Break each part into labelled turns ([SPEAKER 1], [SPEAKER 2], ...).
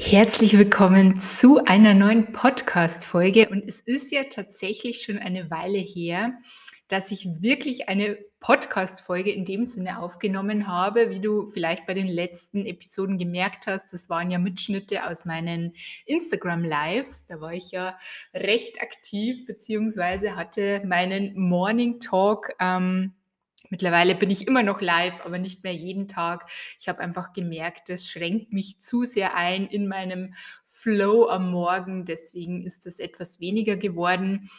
[SPEAKER 1] Herzlich willkommen zu einer neuen Podcast-Folge. Und es ist ja tatsächlich schon eine Weile her, dass ich wirklich eine Podcast-Folge in dem Sinne aufgenommen habe, wie du vielleicht bei den letzten Episoden gemerkt hast. Das waren ja Mitschnitte aus meinen Instagram-Lives. Da war ich ja recht aktiv, beziehungsweise hatte meinen Morning Talk. Ähm, Mittlerweile bin ich immer noch live, aber nicht mehr jeden Tag. Ich habe einfach gemerkt, das schränkt mich zu sehr ein in meinem Flow am Morgen. Deswegen ist das etwas weniger geworden.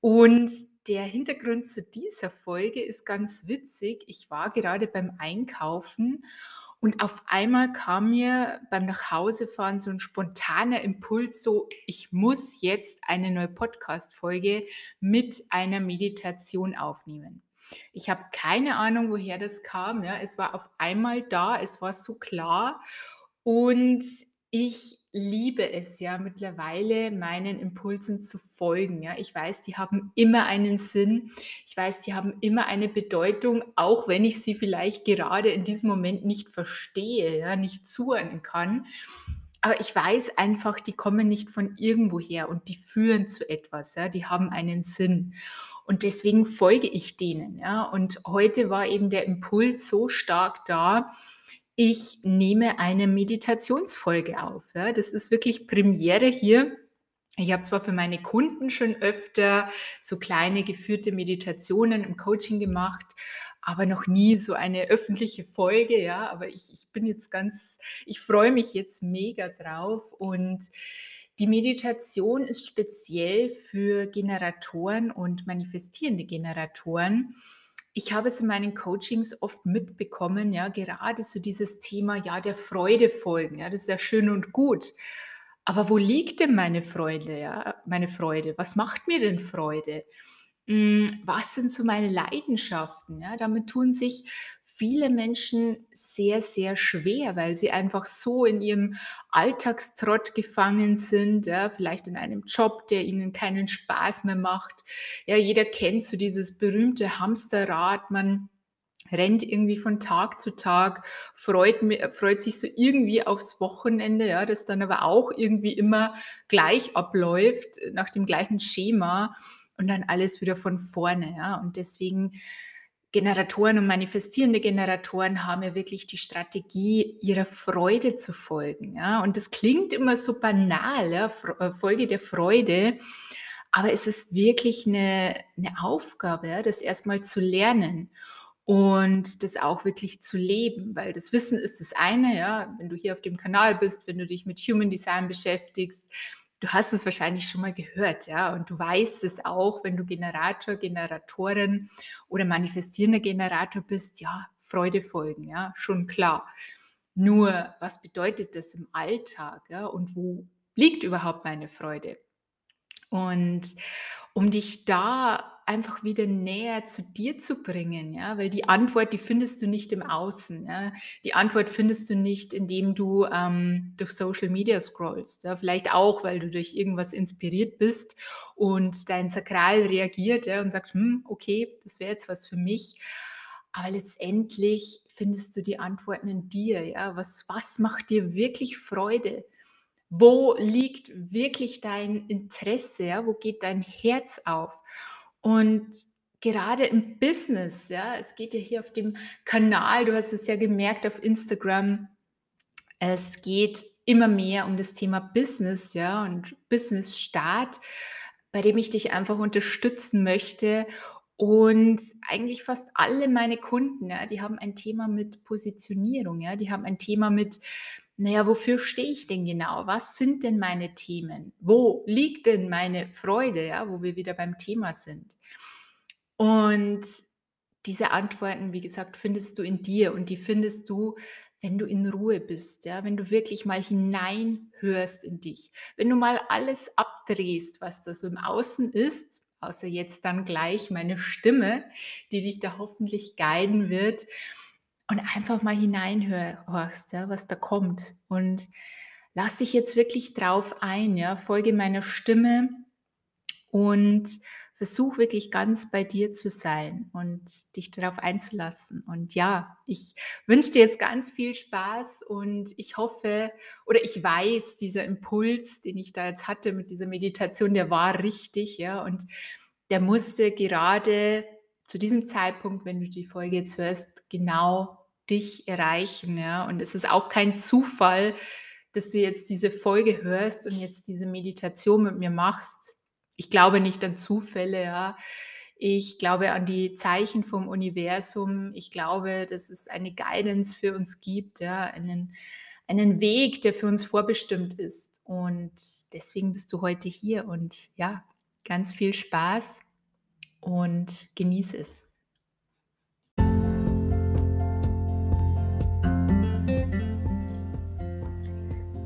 [SPEAKER 1] Und der Hintergrund zu dieser Folge ist ganz witzig. Ich war gerade beim Einkaufen und auf einmal kam mir beim Nachhausefahren so ein spontaner Impuls, so ich muss jetzt eine neue Podcast-Folge mit einer Meditation aufnehmen. Ich habe keine Ahnung, woher das kam. Ja. Es war auf einmal da, es war so klar. Und ich liebe es ja mittlerweile, meinen Impulsen zu folgen. Ja. Ich weiß, die haben immer einen Sinn. Ich weiß, die haben immer eine Bedeutung, auch wenn ich sie vielleicht gerade in diesem Moment nicht verstehe, ja, nicht zuhören kann. Aber ich weiß einfach, die kommen nicht von irgendwoher und die führen zu etwas. Ja. Die haben einen Sinn. Und deswegen folge ich denen. Ja. Und heute war eben der Impuls so stark da, ich nehme eine Meditationsfolge auf. Ja. Das ist wirklich Premiere hier. Ich habe zwar für meine Kunden schon öfter so kleine geführte Meditationen im Coaching gemacht, aber noch nie so eine öffentliche Folge, ja. Aber ich, ich bin jetzt ganz, ich freue mich jetzt mega drauf und die Meditation ist speziell für Generatoren und manifestierende Generatoren. Ich habe es in meinen Coachings oft mitbekommen, ja, gerade so dieses Thema, ja, der Freude folgen, ja, das ist ja schön und gut. Aber wo liegt denn meine Freude, ja, meine Freude? Was macht mir denn Freude? Hm, was sind so meine Leidenschaften? Ja, damit tun sich viele Menschen sehr, sehr schwer, weil sie einfach so in ihrem Alltagstrott gefangen sind, ja, vielleicht in einem Job, der ihnen keinen Spaß mehr macht. Ja, jeder kennt so dieses berühmte Hamsterrad, man rennt irgendwie von Tag zu Tag, freut, freut sich so irgendwie aufs Wochenende, ja, das dann aber auch irgendwie immer gleich abläuft, nach dem gleichen Schema und dann alles wieder von vorne, ja. Und deswegen Generatoren und manifestierende Generatoren haben ja wirklich die Strategie, ihrer Freude zu folgen. Ja? Und das klingt immer so banal, ja? Äh, Folge der Freude. Aber es ist wirklich eine, eine Aufgabe, ja? das erstmal zu lernen und das auch wirklich zu leben, weil das Wissen ist das eine, ja, wenn du hier auf dem Kanal bist, wenn du dich mit Human Design beschäftigst, du hast es wahrscheinlich schon mal gehört, ja, und du weißt es auch, wenn du Generator, Generatorin oder manifestierender Generator bist, ja, Freude folgen, ja, schon klar. Nur, was bedeutet das im Alltag, ja, und wo liegt überhaupt meine Freude? Und um dich da einfach wieder näher zu dir zu bringen, ja, weil die Antwort, die findest du nicht im Außen, ja. Die Antwort findest du nicht, indem du ähm, durch Social Media scrollst, ja. Vielleicht auch, weil du durch irgendwas inspiriert bist und dein Sakral reagiert, ja, und sagt, hm, okay, das wäre jetzt was für mich. Aber letztendlich findest du die Antworten in dir, ja. Was, was macht dir wirklich Freude? Wo liegt wirklich dein Interesse? Ja? Wo geht dein Herz auf? Und gerade im Business, ja, es geht ja hier auf dem Kanal, du hast es ja gemerkt auf Instagram, es geht immer mehr um das Thema Business, ja, und Business-Start, bei dem ich dich einfach unterstützen möchte. Und eigentlich fast alle meine Kunden, ja, die haben ein Thema mit Positionierung, ja, die haben ein Thema mit naja, wofür stehe ich denn genau? Was sind denn meine Themen? Wo liegt denn meine Freude, ja, wo wir wieder beim Thema sind? Und diese Antworten, wie gesagt, findest du in dir und die findest du, wenn du in Ruhe bist, ja, wenn du wirklich mal hineinhörst in dich, wenn du mal alles abdrehst, was da so im Außen ist, außer jetzt dann gleich meine Stimme, die dich da hoffentlich guiden wird und einfach mal hineinhörst, ja, was da kommt. Und lass dich jetzt wirklich drauf ein, ja, folge meiner Stimme und versuch wirklich ganz bei dir zu sein und dich darauf einzulassen. Und ja, ich wünsche dir jetzt ganz viel Spaß und ich hoffe oder ich weiß, dieser Impuls, den ich da jetzt hatte mit dieser Meditation, der war richtig, ja, und der musste gerade zu diesem Zeitpunkt, wenn du die Folge jetzt hörst, genau dich erreichen, ja. Und es ist auch kein Zufall, dass du jetzt diese Folge hörst und jetzt diese Meditation mit mir machst. Ich glaube nicht an Zufälle, ja. Ich glaube an die Zeichen vom Universum. Ich glaube, dass es eine Guidance für uns gibt, ja, einen, einen Weg, der für uns vorbestimmt ist. Und deswegen bist du heute hier und ja, ganz viel Spaß und genieße es.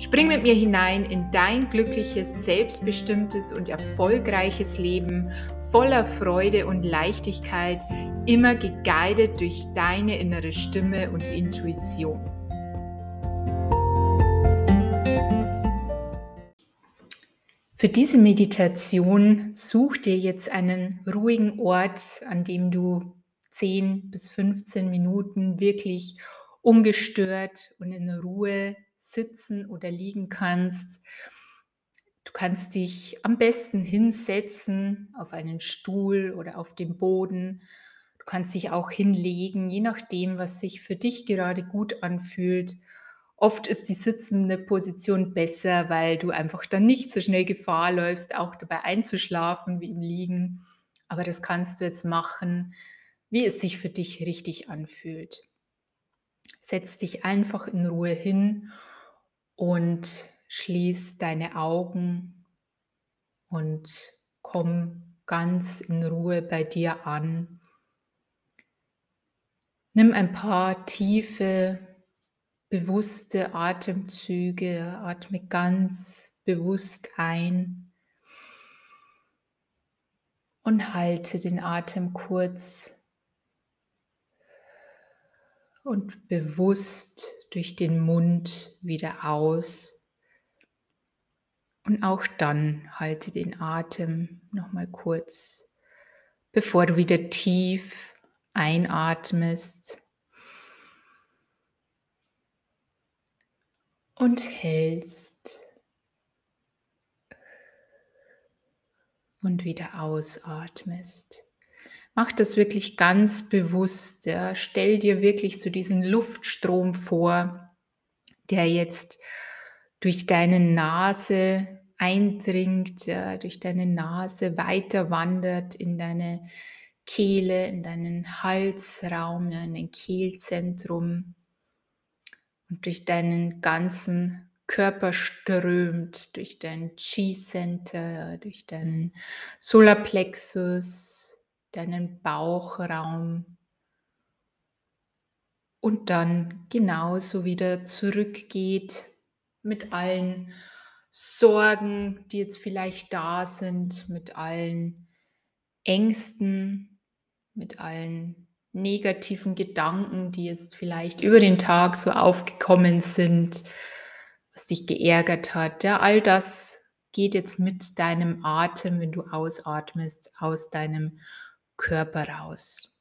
[SPEAKER 1] Spring mit mir hinein in dein glückliches, selbstbestimmtes und erfolgreiches Leben voller Freude und Leichtigkeit, immer geguidet durch deine innere Stimme und Intuition. Für diese Meditation such dir jetzt einen ruhigen Ort, an dem du 10 bis 15 Minuten wirklich ungestört und in Ruhe sitzen oder liegen kannst. Du kannst dich am besten hinsetzen auf einen Stuhl oder auf dem Boden. Du kannst dich auch hinlegen, je nachdem, was sich für dich gerade gut anfühlt. Oft ist die sitzende Position besser, weil du einfach dann nicht so schnell Gefahr läufst, auch dabei einzuschlafen wie im Liegen. Aber das kannst du jetzt machen, wie es sich für dich richtig anfühlt. Setz dich einfach in Ruhe hin und schließ deine Augen und komm ganz in Ruhe bei dir an. Nimm ein paar tiefe, bewusste Atemzüge, atme ganz bewusst ein und halte den Atem kurz und bewusst durch den Mund wieder aus. Und auch dann halte den Atem noch mal kurz, bevor du wieder tief einatmest und hältst und wieder ausatmest. Mach das wirklich ganz bewusst. Ja. Stell dir wirklich so diesen Luftstrom vor, der jetzt durch deine Nase eindringt, ja, durch deine Nase weiter wandert in deine Kehle, in deinen Halsraum, ja, in dein Kehlzentrum und durch deinen ganzen Körper strömt, durch dein Chi-Center, durch deinen Solarplexus, deinen Bauchraum und dann genauso wieder zurückgeht mit allen Sorgen, die jetzt vielleicht da sind, mit allen Ängsten, mit allen negativen Gedanken, die jetzt vielleicht über den Tag so aufgekommen sind, was dich geärgert hat. Ja, all das geht jetzt mit deinem Atem, wenn du ausatmest, aus deinem Körper raus.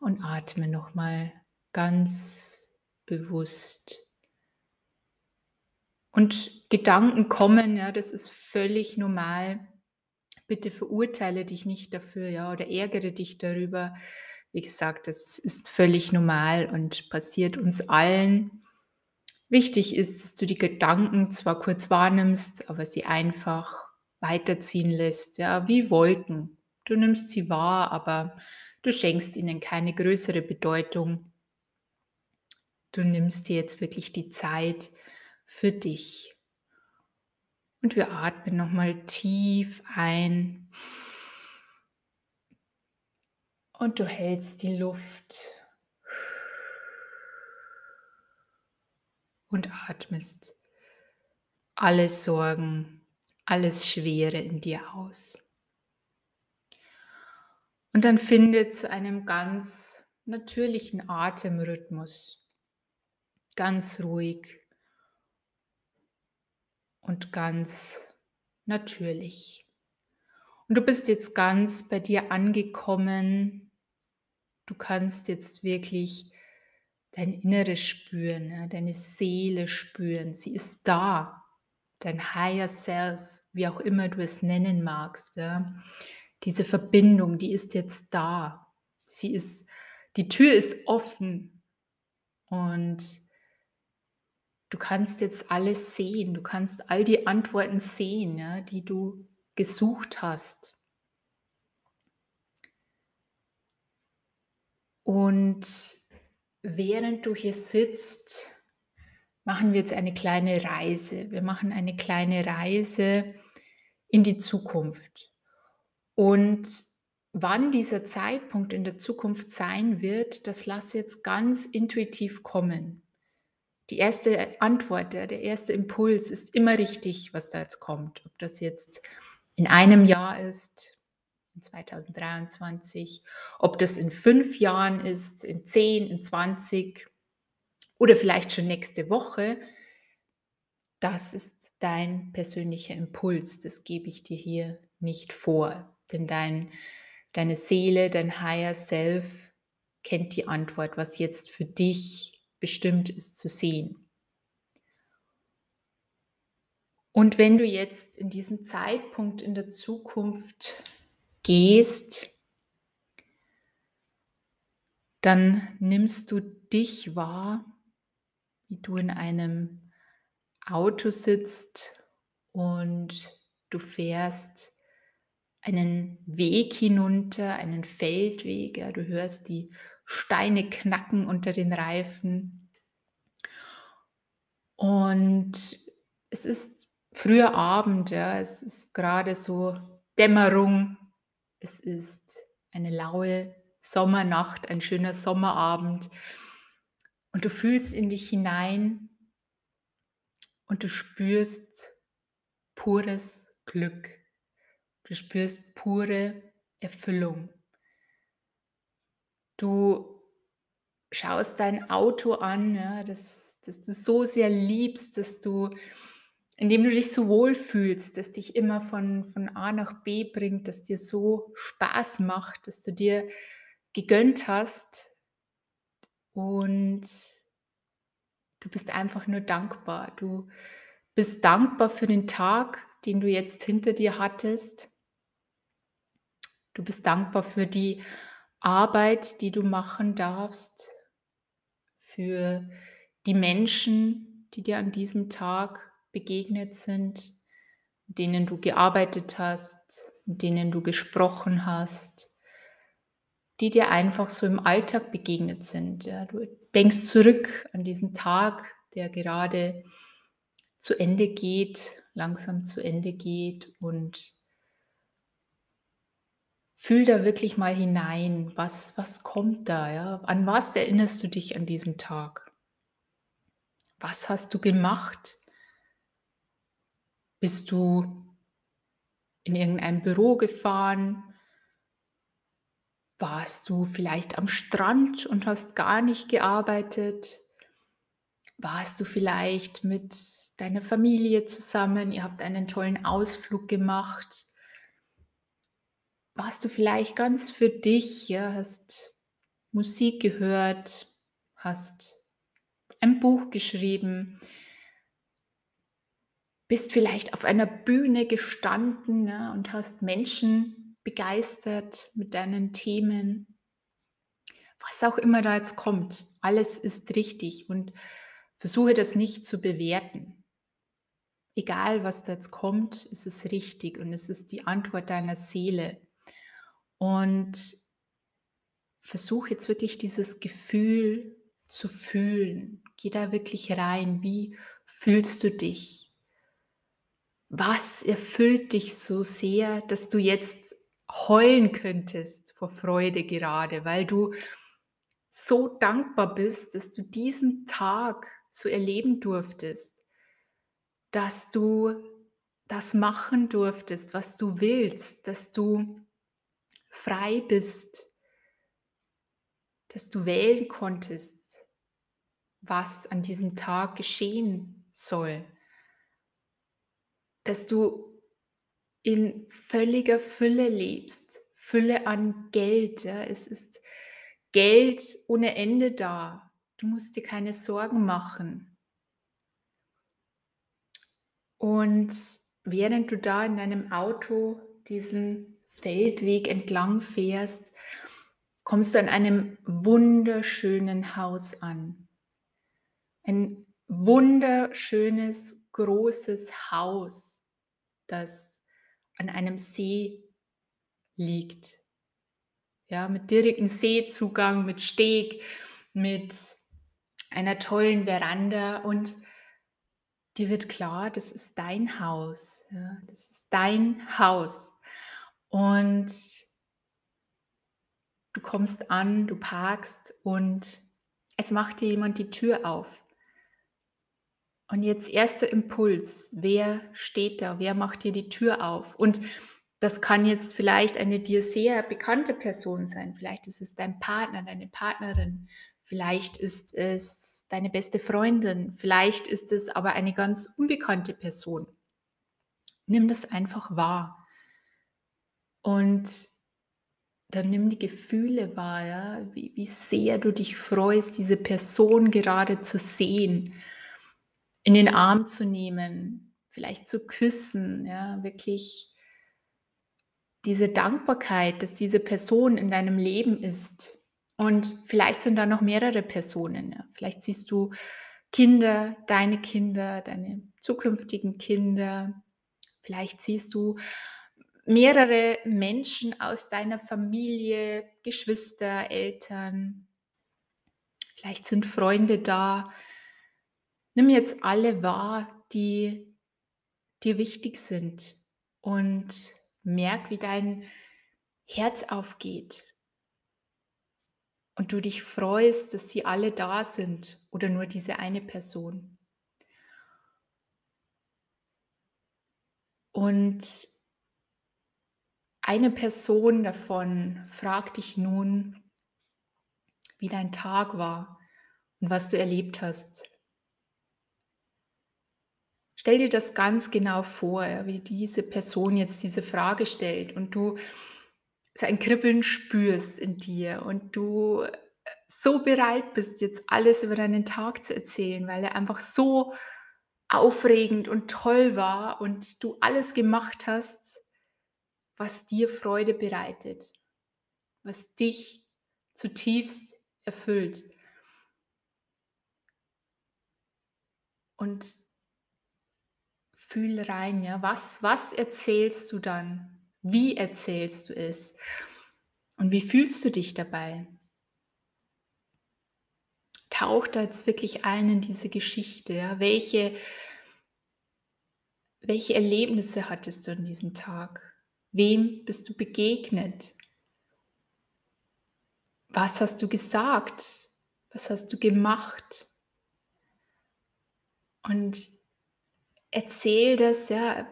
[SPEAKER 1] Und atme nochmal ganz bewusst. Und Gedanken kommen, ja, das ist völlig normal. Bitte verurteile dich nicht dafür, ja, oder ärgere dich darüber. Wie gesagt, das ist völlig normal und passiert uns allen. Wichtig ist, dass du die Gedanken zwar kurz wahrnimmst, aber sie einfach weiterziehen lässt, ja, wie Wolken. Du nimmst sie wahr, aber du schenkst ihnen keine größere Bedeutung. Du nimmst dir jetzt wirklich die Zeit für dich. Und wir atmen nochmal tief ein. Und du hältst die Luft und atmest alle Sorgen, alles Schwere in dir aus. Und dann finde zu einem ganz natürlichen Atemrhythmus, ganz ruhig und ganz natürlich. Und du bist jetzt ganz bei dir angekommen. Du kannst jetzt wirklich dein Inneres spüren, deine Seele spüren. Sie ist da. Dein Higher Self, wie auch immer du es nennen magst. Ja. Diese Verbindung, die ist jetzt da. Sie ist, die Tür ist offen und du kannst jetzt alles sehen. Du kannst all die Antworten sehen, ja, die du gesucht hast. Und während du hier sitzt, machen wir jetzt eine kleine Reise. Wir machen eine kleine Reise in die Zukunft. Und wann dieser Zeitpunkt in der Zukunft sein wird, das lass jetzt ganz intuitiv kommen. Die erste Antwort, der erste Impuls ist immer richtig, was da jetzt kommt. Ob das jetzt in einem Jahr ist, 2023, ob das in fünf Jahren ist, in zehn, in 20 oder vielleicht schon nächste Woche, das ist dein persönlicher Impuls. Das gebe ich dir hier nicht vor. Denn dein, deine Seele, dein Higher Self kennt die Antwort, was jetzt für dich bestimmt ist zu sehen. Und wenn du jetzt in diesen Zeitpunkt in der Zukunft gehst, dann nimmst du dich wahr wie du in einem Auto sitzt und du fährst einen Weg hinunter, einen Feldweg. Ja, du hörst die Steine knacken unter den Reifen. Und es ist früher Abend, ja, es ist gerade so Dämmerung. Es ist eine laue Sommernacht, ein schöner Sommerabend. Und du fühlst in dich hinein und du spürst pures Glück. Du spürst pure Erfüllung. Du schaust dein Auto an, ja, das, das du so sehr liebst, dass du, indem du dich so wohl fühlst, dass dich immer von, von A nach B bringt, dass dir so Spaß macht, dass du dir gegönnt hast, und du bist einfach nur dankbar. Du bist dankbar für den Tag, den du jetzt hinter dir hattest. Du bist dankbar für die Arbeit, die du machen darfst, für die Menschen, die dir an diesem Tag begegnet sind, mit denen du gearbeitet hast, mit denen du gesprochen hast, die dir einfach so im Alltag begegnet sind. Ja, du denkst zurück an diesen Tag, der gerade zu Ende geht, langsam zu Ende geht und fühl da wirklich mal hinein, was, was kommt da, ja? An was erinnerst du dich an diesem Tag? Was hast du gemacht? Bist du in irgendein Büro gefahren? Warst du vielleicht am Strand und hast gar nicht gearbeitet? Warst du vielleicht mit deiner Familie zusammen? Ihr habt einen tollen Ausflug gemacht. Warst du vielleicht ganz für dich? Ja, hast Musik gehört, hast ein Buch geschrieben, bist vielleicht auf einer Bühne gestanden ja, und hast Menschen begeistert mit deinen Themen. Was auch immer da jetzt kommt, alles ist richtig und versuche das nicht zu bewerten. Egal, was da jetzt kommt, ist es richtig und es ist die Antwort deiner Seele. Und versuche jetzt wirklich dieses Gefühl zu fühlen. Geh da wirklich rein. Wie fühlst du dich? Was erfüllt dich so sehr, dass du jetzt heulen könntest vor Freude gerade, weil du so dankbar bist, dass du diesen Tag so erleben durftest, dass du das machen durftest, was du willst, dass du frei bist, dass du wählen konntest, was an diesem Tag geschehen soll, dass du in völliger Fülle lebst, Fülle an Geld. Ja. Es ist Geld ohne Ende da. Du musst dir keine Sorgen machen. Und während du da in deinem Auto diesen Feldweg entlang fährst, kommst du an einem wunderschönen Haus an. Ein wunderschönes, großes Haus, das an einem See liegt. Ja, mit direktem Seezugang, mit Steg, mit einer tollen Veranda und dir wird klar, das ist dein Haus. Ja, das ist dein Haus. Und du kommst an, du parkst und es macht dir jemand die Tür auf. Und jetzt erster Impuls, wer steht da, wer macht dir die Tür auf? Und das kann jetzt vielleicht eine dir sehr bekannte Person sein, vielleicht ist es dein Partner, deine Partnerin, vielleicht ist es deine beste Freundin, vielleicht ist es aber eine ganz unbekannte Person. Nimm das einfach wahr. Und dann nimm die Gefühle wahr, ja? wie, wie sehr du dich freust, diese Person gerade zu sehen in den Arm zu nehmen, vielleicht zu küssen, ja, wirklich diese Dankbarkeit, dass diese Person in deinem Leben ist. Und vielleicht sind da noch mehrere Personen. Ja. Vielleicht siehst du Kinder, deine Kinder, deine zukünftigen Kinder. Vielleicht siehst du mehrere Menschen aus deiner Familie, Geschwister, Eltern. Vielleicht sind Freunde da, Nimm jetzt alle wahr, die dir wichtig sind und merk, wie dein Herz aufgeht und du dich freust, dass sie alle da sind oder nur diese eine Person. Und eine Person davon fragt dich nun, wie dein Tag war und was du erlebt hast. Stell dir das ganz genau vor, wie diese Person jetzt diese Frage stellt und du so ein Kribbeln spürst in dir und du äh, so bereit bist, jetzt alles über deinen Tag zu erzählen, weil er einfach so aufregend und toll war und du alles gemacht hast, was dir Freude bereitet, was dich zutiefst erfüllt. Und Fühl rein, ja. Was, was erzählst du dann? Wie erzählst du es? Und wie fühlst du dich dabei? Tauch da jetzt wirklich ein in diese Geschichte. Ja? Welche, welche Erlebnisse hattest du an diesem Tag? Wem bist du begegnet? Was hast du gesagt? Was hast du gemacht? Und erzähl das ja,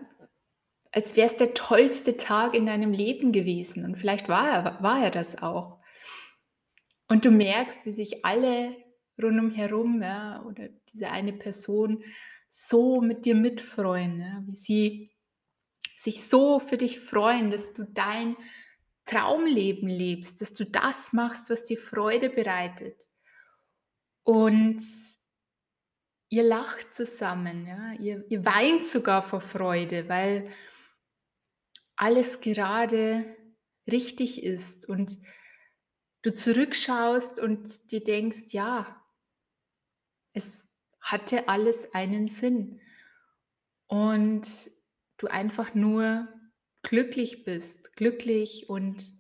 [SPEAKER 1] als wäre es der tollste Tag in deinem Leben gewesen. Und vielleicht war er, war er das auch. Und du merkst, wie sich alle rundumherum ja, oder diese eine Person so mit dir mitfreuen, ja, wie sie sich so für dich freuen, dass du dein Traumleben lebst, dass du das machst, was dir Freude bereitet. Und ihr lacht zusammen, ja? ihr, ihr weint sogar vor Freude, weil alles gerade richtig ist und du zurückschaust und dir denkst, ja, es hatte alles einen Sinn und du einfach nur glücklich bist, glücklich und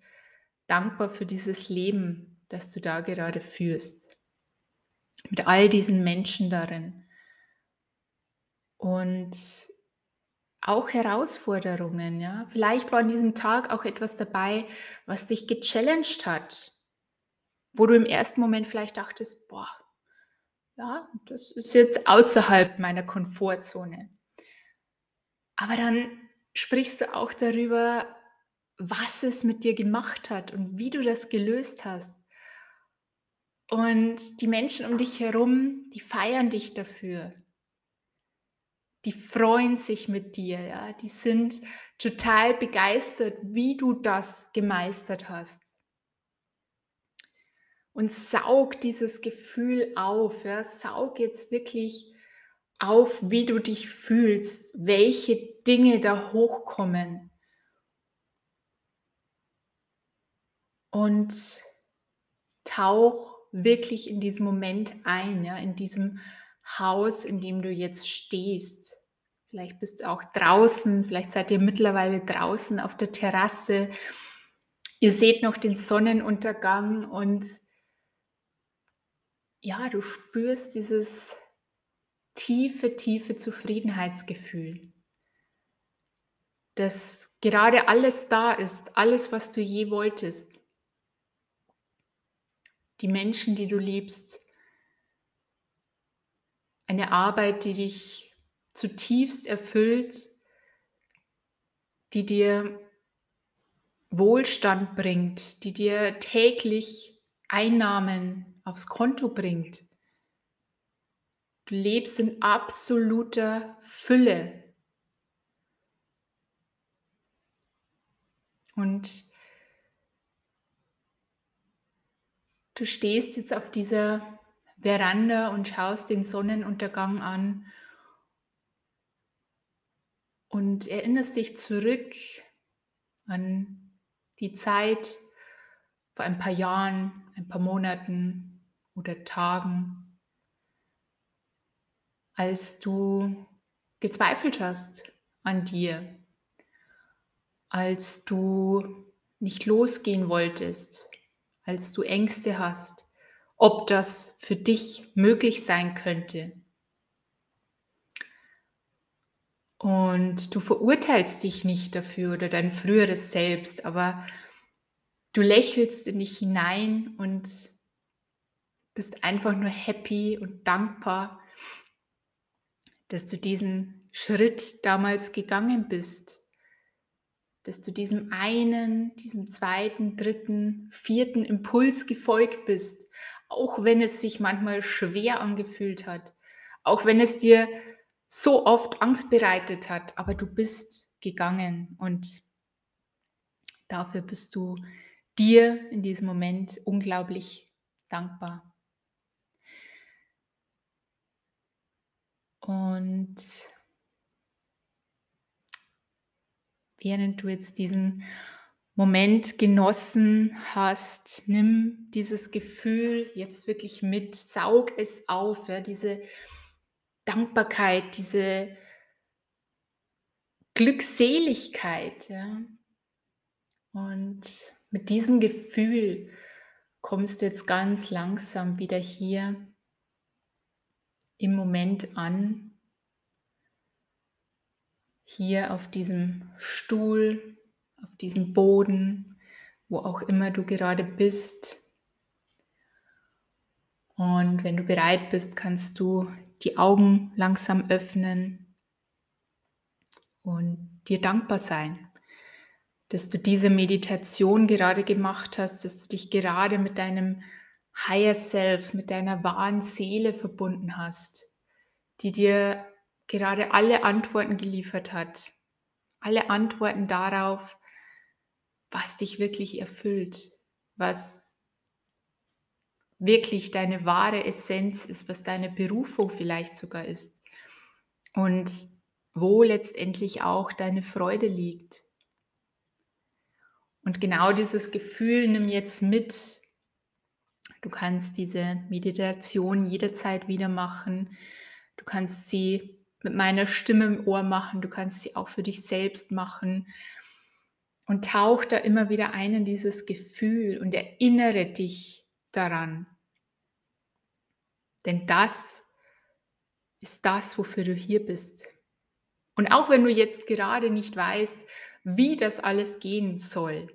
[SPEAKER 1] dankbar für dieses Leben, das du da gerade führst mit all diesen Menschen darin. Und auch Herausforderungen, ja. Vielleicht war an diesem Tag auch etwas dabei, was dich gechallenged hat, wo du im ersten Moment vielleicht dachtest: „Boah, ja, das ist jetzt außerhalb meiner Komfortzone.“ Aber dann sprichst du auch darüber, was es mit dir gemacht hat und wie du das gelöst hast. Und die Menschen um dich herum, die feiern dich dafür. Die freuen sich mit dir, ja. Die sind total begeistert, wie du das gemeistert hast. Und saug dieses Gefühl auf, ja. Saug jetzt wirklich auf, wie du dich fühlst, welche Dinge da hochkommen. Und tauch wirklich in diesen Moment ein, ja, in diesem Haus, in dem du jetzt stehst. Vielleicht bist du auch draußen, vielleicht seid ihr mittlerweile draußen auf der Terrasse. Ihr seht noch den Sonnenuntergang und ja, du spürst dieses tiefe, tiefe Zufriedenheitsgefühl, dass gerade alles da ist, alles, was du je wolltest. Die Menschen, die du liebst, eine Arbeit, die dich zutiefst erfüllt, die dir Wohlstand bringt, die dir täglich Einnahmen aufs Konto bringt. Du lebst in absoluter Fülle. Und du stehst jetzt auf dieser Veranda und schaust den Sonnenuntergang an und erinnerst dich zurück an die Zeit vor ein paar Jahren, ein paar Monaten oder Tagen, als du gezweifelt hast an dir, als du nicht losgehen wolltest, als du Ängste hast, ob das für dich möglich sein könnte. Und du verurteilst dich nicht dafür oder dein früheres Selbst, aber du lächelst in dich hinein und bist einfach nur happy und dankbar, dass du diesen Schritt damals gegangen bist, dass du diesem einen, diesem zweiten, dritten, vierten Impuls gefolgt bist, auch wenn es sich manchmal schwer angefühlt hat, auch wenn es dir so oft Angst bereitet hat, aber du bist gegangen und dafür bist du dir in diesem Moment unglaublich dankbar. Und während du jetzt diesen Moment genossen hast, nimm dieses Gefühl jetzt wirklich mit, saug es auf, ja, diese Dankbarkeit, diese Glückseligkeit. Ja. Und mit diesem Gefühl kommst du jetzt ganz langsam wieder hier im Moment an, hier auf diesem Stuhl, auf diesem Boden, wo auch immer du gerade bist. Und wenn du bereit bist, kannst du die Augen langsam öffnen und dir dankbar sein, dass du diese Meditation gerade gemacht hast, dass du dich gerade mit deinem Higher Self, mit deiner wahren Seele verbunden hast, die dir gerade alle Antworten geliefert hat. Alle Antworten darauf, was dich wirklich erfüllt, was wirklich deine wahre Essenz ist, was deine Berufung vielleicht sogar ist und wo letztendlich auch deine Freude liegt. Und genau dieses Gefühl nimm jetzt mit. Du kannst diese Meditation jederzeit wieder machen. Du kannst sie mit meiner Stimme im Ohr machen. Du kannst sie auch für dich selbst machen. Und tauch da immer wieder ein in dieses Gefühl und erinnere dich daran. Denn das ist das, wofür du hier bist. Und auch wenn du jetzt gerade nicht weißt, wie das alles gehen soll,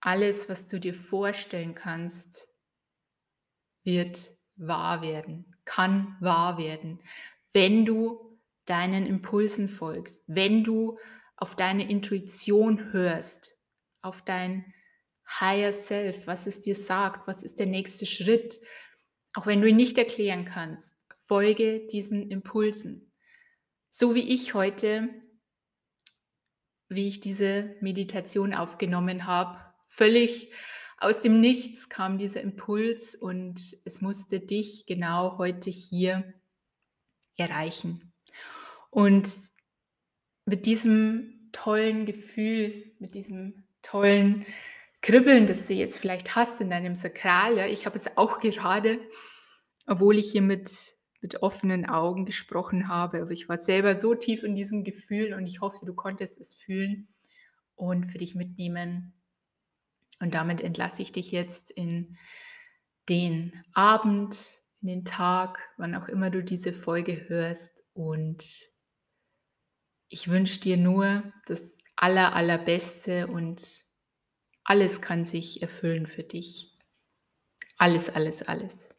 [SPEAKER 1] alles, was du dir vorstellen kannst, wird wahr werden, kann wahr werden, wenn du deinen Impulsen folgst, wenn du auf deine Intuition hörst, auf dein Higher Self, was es dir sagt, was ist der nächste Schritt, auch wenn du ihn nicht erklären kannst, folge diesen Impulsen. So wie ich heute, wie ich diese Meditation aufgenommen habe, völlig aus dem Nichts kam dieser Impuls und es musste dich genau heute hier erreichen. Und mit diesem tollen Gefühl, mit diesem tollen Kribbeln, das du jetzt vielleicht hast in deinem Sakral, ja, ich habe es auch gerade, obwohl ich hier mit, mit offenen Augen gesprochen habe, aber ich war selber so tief in diesem Gefühl und ich hoffe, du konntest es fühlen und für dich mitnehmen. Und damit entlasse ich dich jetzt in den Abend, in den Tag, wann auch immer du diese Folge hörst. Und ich wünsche dir nur das Aller, Allerbeste und alles kann sich erfüllen für dich. Alles, alles, alles.